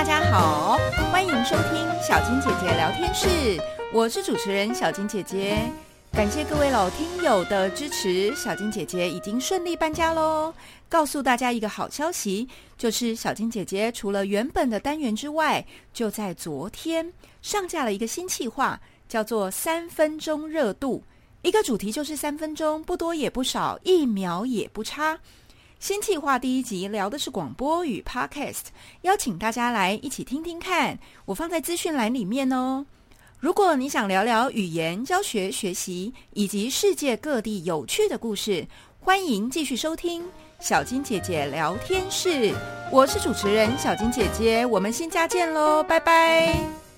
大家好，欢迎收听小金姐姐聊天室，我是主持人小金姐姐。感谢各位老听友的支持，小金姐姐已经顺利搬家喽。告诉大家一个好消息，就是小金姐姐除了原本的单元之外，就在昨天上架了一个新企划，叫做“三分钟热度”。一个主题就是三分钟，不多也不少，一秒也不差。新计划第一集聊的是广播与 podcast，邀请大家来一起听听看，我放在资讯栏里面哦。如果你想聊聊语言教学、学习以及世界各地有趣的故事，欢迎继续收听小金姐姐聊天室。我是主持人小金姐姐，我们新家见喽，拜拜。